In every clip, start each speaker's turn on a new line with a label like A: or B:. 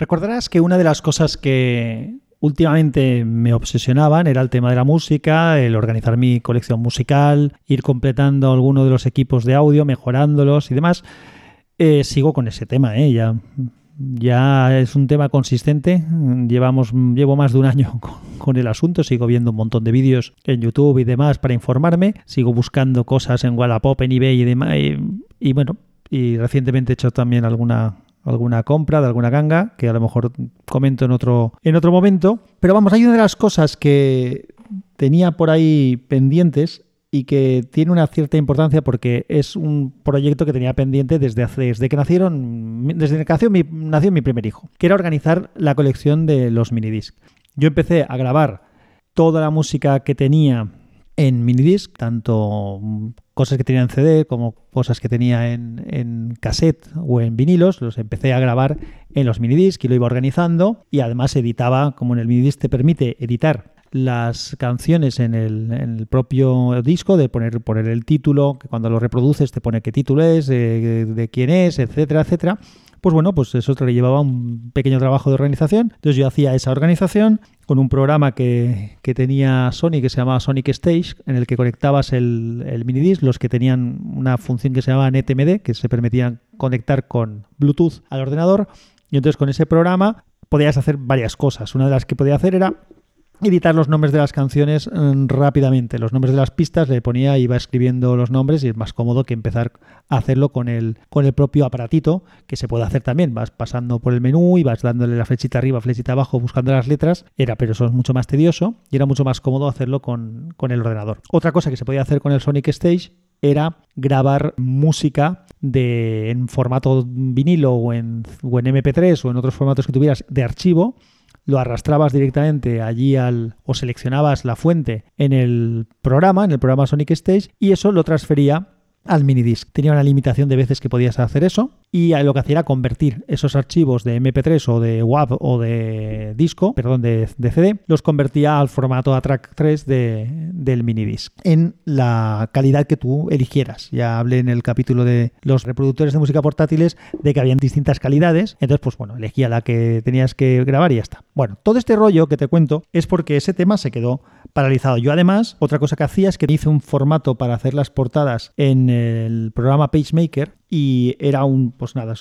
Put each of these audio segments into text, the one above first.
A: Recordarás que una de las cosas que últimamente me obsesionaban era el tema de la música, el organizar mi colección musical, ir completando alguno de los equipos de audio, mejorándolos y demás. Eh, sigo con ese tema, ¿eh? ya, ya es un tema consistente. Llevamos, llevo más de un año con, el asunto, sigo viendo un montón de vídeos en YouTube y demás para informarme, sigo buscando cosas en Wallapop, en eBay y demás. y bueno, y recientemente he hecho también alguna alguna compra de alguna ganga, que a lo mejor comento en otro, en otro momento. Pero vamos, hay una de las cosas que tenía por ahí pendientes y que tiene una cierta importancia porque es un proyecto que tenía pendiente desde, desde que nacieron, desde que nació mi, nació mi primer hijo, que era organizar la colección de los minidisc. Yo empecé a grabar toda la música que tenía en minidisc, tanto cosas que tenía en CD como cosas que tenía en, en, cassette o en vinilos, los empecé a grabar en los minidisc y lo iba organizando y además editaba, como en el minidisc te permite editar las canciones en el, propio disco, de poner, poner el título, que cuando lo reproduces te pone qué título es, de quién es, etcétera, etcétera. Pues bueno, pues eso te llevaba un pequeño trabajo de organización. Entonces yo hacía esa organización con un programa que, tenía Sony que se llamaba Sonic Stage, en el que conectabas el, el minidisc, los que tenían una función que se llamaba NetMD, que se permitían conectar con Bluetooth al ordenador. Y entonces con ese programa podías hacer varias cosas. Una de las que podía hacer era editar los nombres de las canciones mm, rápidamente. Los nombres de las pistas le ponía, iba escribiendo los nombres y es más cómodo que empezar a hacerlo con el, con el propio aparatito, que se puede hacer también. Vas pasando por el menú y vas dándole la flechita arriba, flechita abajo, buscando las letras. Era, pero eso es mucho más tedioso y era mucho más cómodo hacerlo con, con el ordenador. Otra cosa que se podía hacer con el Sonic Stage era grabar música de, en formato vinilo o en, o en MP3 o en otros formatos que tuvieras de archivo lo arrastrabas directamente allí al o seleccionabas la fuente en el programa, en el programa Sonic Stage y eso lo transfería al minidisc. Tenía una limitación de veces que podías hacer eso y lo que hacía era convertir esos archivos de MP3 o de WAV o de disco, perdón, de, CD, los convertía al formato ATRAC 3 de, del minidisc en la calidad que tú eligieras. Ya hablé en el capítulo de los reproductores de música portátiles de que habían distintas calidades, entonces pues bueno, elegía la que tenías que grabar y ya está. Bueno, todo este rollo que te cuento es porque ese tema se quedó paralizado. Yo además, otra cosa que hacía es que hice un formato para hacer las portadas en el programa PageMaker y era un, pues nada,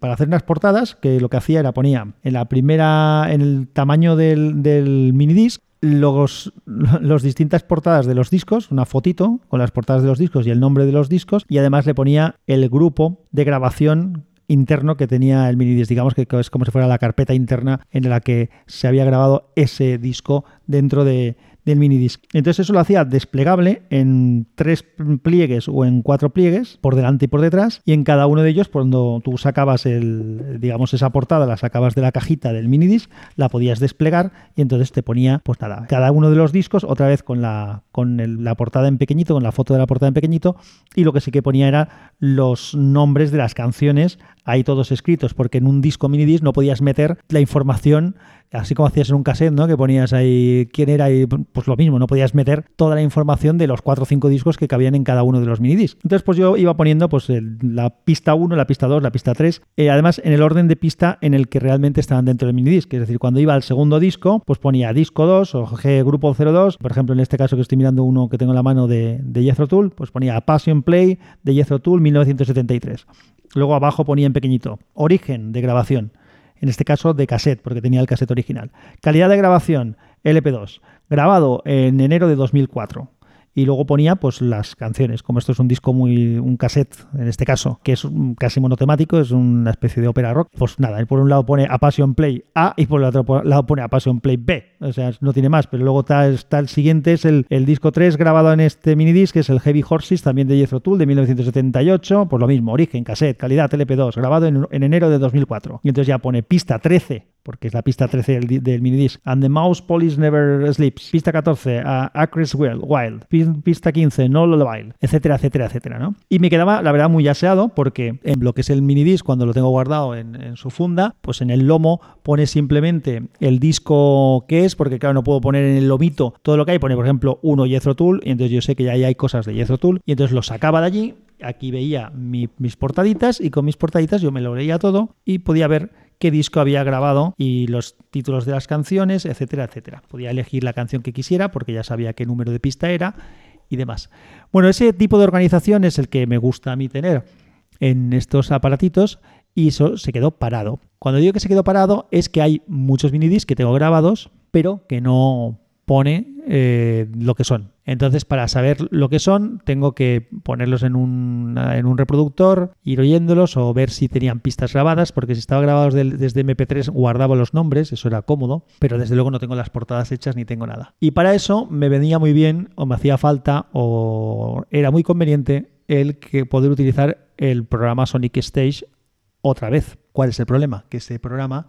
A: para hacer unas portadas que lo que hacía era ponía en la primera, en el tamaño del, del minidisc, los, los distintas portadas de los discos, una fotito con las portadas de los discos y el nombre de los discos, y además le ponía el grupo de grabación interno que tenía el minidisc, digamos que es como si fuera la carpeta interna en la que se había grabado ese disco dentro de, del minidisc. Entonces eso lo hacía desplegable en tres pliegues o en cuatro pliegues, por delante y por detrás, y en cada uno de ellos, cuando tú sacabas el, digamos, esa portada, la sacabas de la cajita del minidisc, la podías desplegar y entonces te ponía, pues nada, cada uno de los discos, otra vez con la, con la portada en pequeñito, con la foto de la portada en pequeñito, y lo que sí que ponía era los nombres de las canciones ahí todos escritos, porque en un disco minidisc no podías meter la información así como hacías en un cassette, ¿no? Que ponías ahí quién era y pues lo mismo, no podías meter toda la información de los cuatro o cinco discos que cabían en cada uno de los minidiscs. Entonces, pues yo iba poniendo pues la pista 1, la pista 2, la pista 3, eh, además en el orden de pista en el que realmente estaban dentro del minidisc. Es decir, cuando iba al segundo disco, pues ponía disco 2 o G grupo 02, por ejemplo, en este caso que estoy mirando uno que tengo en la mano de, de Jethro pues ponía Passion Play de Jethro Tull 1973. Luego abajo ponía en pequeñito origen de grabación en este caso de cassette, porque tenía el cassette original. Calidad de grabación, LP2, grabado en enero de 2004 y luego ponía pues las canciones. Como esto es un disco muy un cassette en este caso, que es casi monotemático, es una especie de ópera rock, pues nada, por un lado pone a Passion Play A y por el otro lado pone a Passion Play B. O sea, no tiene más, pero luego está, el siguiente es el, disco 3 grabado en este minidisc, que es el Heavy Horses también de Jethro Tull de 1978, pues lo mismo, origen, cassette, calidad LP2, grabado en, en enero de 2004. Y entonces ya pone pista 13 porque es la pista 13 del, minidisc. And the Mouse Police Never Sleeps. Pista 14, uh, Acres Wild. Pista 15, No Lullaby, etcétera, etcétera, etcétera, ¿no? Y me quedaba, la verdad, muy aseado porque en lo que es el minidisc, cuando lo tengo guardado en, su funda, pues en el lomo pone simplemente el disco que es, porque claro, no puedo poner en el lomito todo lo que hay. Pone, por ejemplo, uno Jethro Tull, y entonces yo sé que ya hay cosas de Jethro Tull, y entonces lo sacaba de allí, aquí veía mis portaditas y con mis portaditas yo me lo leía todo y podía ver qué disco había grabado y los títulos de las canciones, etcétera, etcétera. Podía elegir la canción que quisiera porque ya sabía qué número de pista era y demás. Bueno, ese tipo de organización es el que me gusta a mí tener en estos aparatitos y eso se quedó parado. Cuando digo que se quedó parado es que hay muchos minidiscs que tengo grabados, pero que no pone eh, lo que son. Entonces, para saber lo que son, tengo que ponerlos en un, en un reproductor, ir oyéndolos o ver si tenían pistas grabadas, porque si estaban grabados desde MP3 guardaba los nombres, eso era cómodo, pero desde luego no tengo las portadas hechas ni tengo nada. Y para eso me venía muy bien o me hacía falta o era muy conveniente el que poder utilizar el programa Sonic Stage otra vez. ¿Cuál es el problema? Que ese programa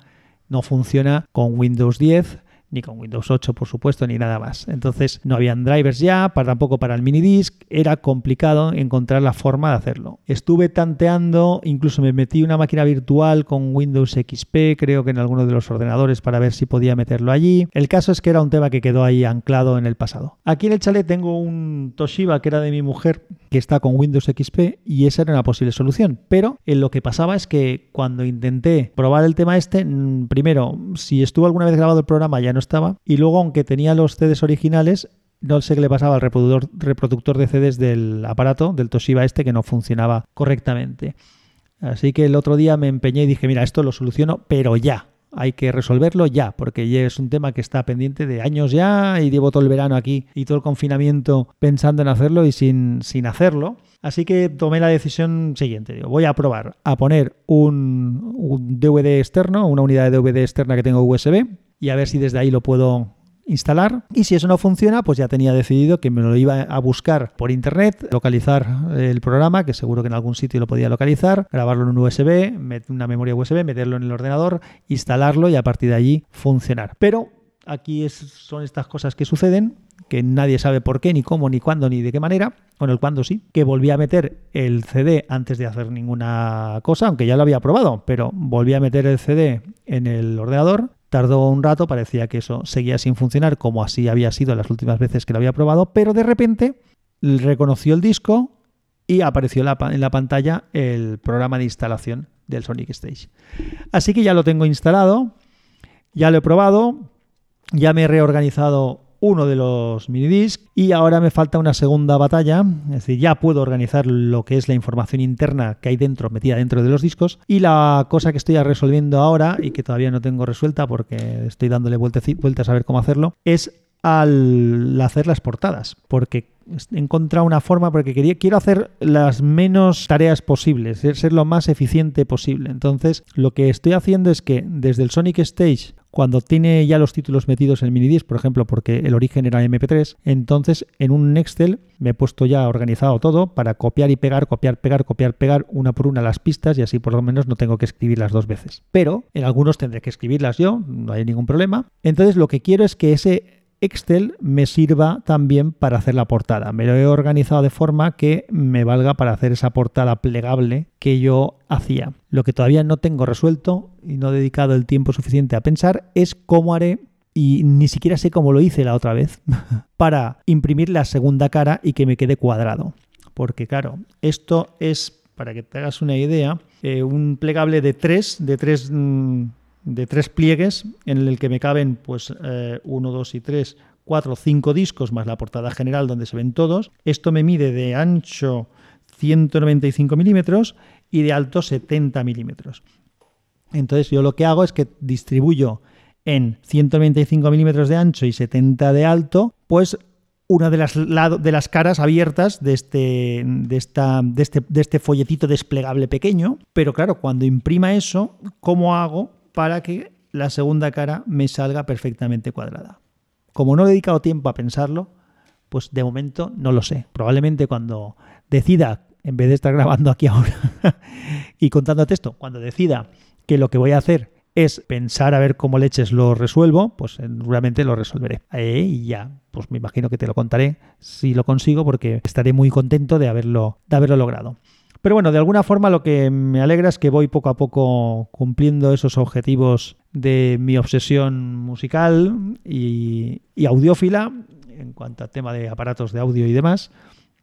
A: no funciona con Windows 10 ni con Windows 8, por supuesto, ni nada más. Entonces no habían drivers ya, para, tampoco para el minidisc, era complicado encontrar la forma de hacerlo. Estuve tanteando, incluso me metí una máquina virtual con Windows XP, creo que en alguno de los ordenadores, para ver si podía meterlo allí. El caso es que era un tema que quedó ahí anclado en el pasado. Aquí en el chalet tengo un Toshiba que era de mi mujer, que está con Windows XP, y esa era una posible solución. Pero en lo que pasaba es que cuando intenté probar el tema este, primero, si estuvo alguna vez grabado el programa ya no estaba. Y luego, aunque tenía los CDs originales, no sé qué le pasaba al reproductor, reproductor de CDs del aparato, del Toshiba este, que no funcionaba correctamente. Así que el otro día me empeñé y dije, mira, esto lo soluciono, pero ya. Hay que resolverlo ya, porque ya es un tema que está pendiente de años ya y llevo todo el verano aquí y todo el confinamiento pensando en hacerlo y sin, sin hacerlo. Así que tomé la decisión siguiente. voy a probar a poner un, un DVD externo, una unidad de DVD externa que tengo USB, y a ver si desde ahí lo puedo instalar. Y si eso no funciona, pues ya tenía decidido que me lo iba a buscar por internet, localizar el programa, que seguro que en algún sitio lo podía localizar, grabarlo en un USB, una memoria USB, meterlo en el ordenador, instalarlo y a partir de allí funcionar. Pero aquí son estas cosas que suceden, que nadie sabe por qué, ni cómo, ni cuándo, ni de qué manera. Bueno, el cuándo sí, que volví a meter el CD antes de hacer ninguna cosa, aunque ya lo había probado, pero volví a meter el CD en el ordenador Tardó un rato, parecía que eso seguía sin funcionar como así había sido las últimas veces que lo había probado, pero de repente reconoció el disco y apareció en la pantalla el programa de instalación del Sonic Stage. Así que ya lo tengo instalado, ya lo he probado, ya me he reorganizado uno de los minidiscs y ahora me falta una segunda batalla, es decir, ya puedo organizar lo que es la información interna que hay dentro, metida dentro de los discos y la cosa que estoy resolviendo ahora y que todavía no tengo resuelta porque estoy dándole vueltas, vueltas a ver cómo hacerlo, es al hacer las portadas, porque he encontrado una forma, porque quería, quiero hacer las menos tareas posibles, ser lo más eficiente posible. Entonces, lo que estoy haciendo es que desde el Sonic Stage cuando tiene ya los títulos metidos en minidisc, por ejemplo, porque el origen era MP3, entonces en un Excel me he puesto ya organizado todo para copiar y pegar, copiar, pegar, copiar, pegar una por una las pistas y así por lo menos no tengo que escribirlas dos veces. Pero en algunos tendré que escribirlas yo, no hay ningún problema. Entonces lo que quiero es que ese Excel me sirva también para hacer la portada. Me lo he organizado de forma que me valga para hacer esa portada plegable que yo hacía. Lo que todavía no tengo resuelto y no he dedicado el tiempo suficiente a pensar es cómo haré y ni siquiera sé cómo lo hice la otra vez para imprimir la segunda cara y que me quede cuadrado. Porque claro, esto es, para que te hagas una idea, eh, un plegable de tres, de tres mm, de tres pliegues en el que me caben pues eh, uno, dos y tres, cuatro, cinco discos más la portada general donde se ven todos. Esto me mide de ancho 195 milímetros y de alto 70 milímetros. Entonces yo lo que hago es que distribuyo en 195 milímetros de ancho y 70 de alto, pues una de las, de las caras abiertas de este, de, esta, de, este, de este folletito desplegable pequeño. Pero claro, cuando imprima eso, ¿cómo hago para que la segunda cara me salga perfectamente cuadrada. Como no he dedicado tiempo a pensarlo, pues de momento no lo sé. Probablemente cuando decida, en vez de estar grabando aquí ahora y contando texto, cuando decida que lo que voy a hacer es pensar a ver cómo leches lo resuelvo, pues seguramente lo resolveré. y ya, pues me imagino que te lo contaré si lo consigo porque estaré muy contento de haberlo, de haberlo logrado. Pero bueno, de alguna forma lo que me alegra es que voy poco a poco cumpliendo esos objetivos de mi obsesión musical y, audiófila en cuanto a tema de aparatos de audio y demás.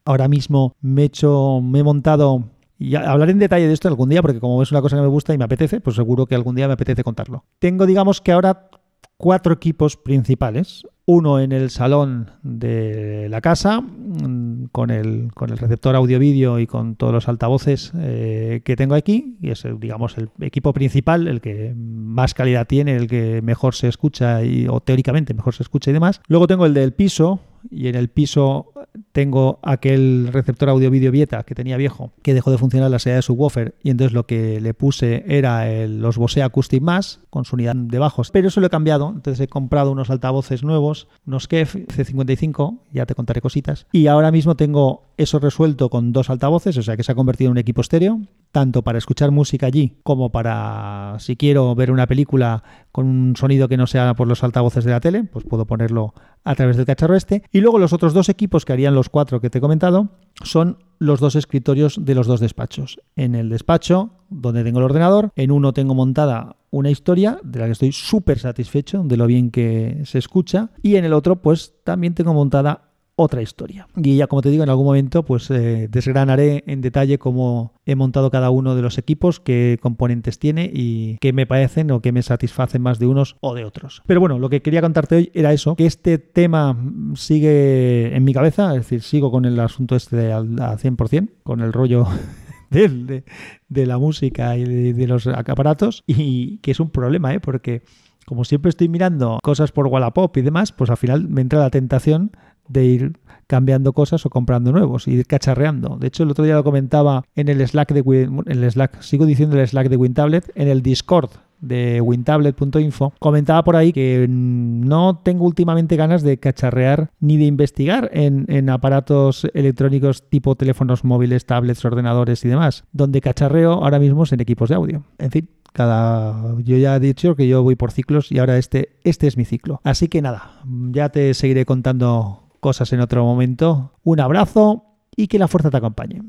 A: Ahora mismo me he, hecho, me he montado Y hablaré en detalle de esto algún día, porque como es una cosa que me gusta y me apetece, pues seguro que algún día me apetece contarlo. Tengo, digamos que ahora cuatro equipos principales. Uno en el salón de la casa, mm, con el, con el receptor audio-vídeo y con todos los altavoces eh, que tengo aquí. Y es, digamos, el equipo principal, el que más calidad tiene, el que mejor se escucha y, o teóricamente mejor se escucha y demás. Luego tengo el del piso, y en el piso tengo aquel receptor audio-vídeo Vieta que tenía viejo, que dejó de funcionar la salida de subwoofer y entonces lo que le puse era los Bose Acoustic Mass con su unidad de bajos. Pero eso lo he cambiado, entonces he comprado unos altavoces nuevos, unos KEF C55, ya te contaré cositas. Y ahora mismo tengo eso resuelto con dos altavoces, o sea que se ha convertido en un equipo estéreo, tanto para escuchar música allí como para, si quiero ver una película con un sonido que no sea por los altavoces de la tele, pues puedo ponerlo a través del cacharro este. Y luego los otros dos equipos que harían los cuatro que te he comentado son los dos escritorios de los dos despachos. En el despacho, donde tengo el ordenador, en uno tengo montada una historia de la que estoy súper satisfecho de lo bien que se escucha y en el otro pues también tengo montada otra historia. Y ya como te digo, en algún momento pues eh, desgranaré en detalle cómo he montado cada uno de los equipos, qué componentes tiene y qué me parecen o qué me satisfacen más de unos o de otros. Pero bueno, lo que quería contarte hoy era eso, que este tema sigue en mi cabeza, es decir, sigo con el asunto este al 100%, con el rollo de, de, la música y de, los aparatos y que es un problema, ¿eh? porque como siempre estoy mirando cosas por Wallapop y demás, pues al final me entra la tentación de ir cambiando cosas o comprando nuevos ir cacharreando. De hecho, el otro día lo comentaba en el Slack de el Slack, sigo diciendo el Slack de WinTablet, en el Discord de wintablet.info, comentaba por ahí que no tengo últimamente ganas de cacharrear ni de investigar en, en, aparatos electrónicos tipo teléfonos móviles, tablets, ordenadores y demás. Donde cacharreo ahora mismo es en equipos de audio. En fin, cada yo ya he dicho que yo voy por ciclos y ahora este este es mi ciclo. Así que nada, ya te seguiré contando cosas en otro momento. Un abrazo y que la fuerza te acompañe.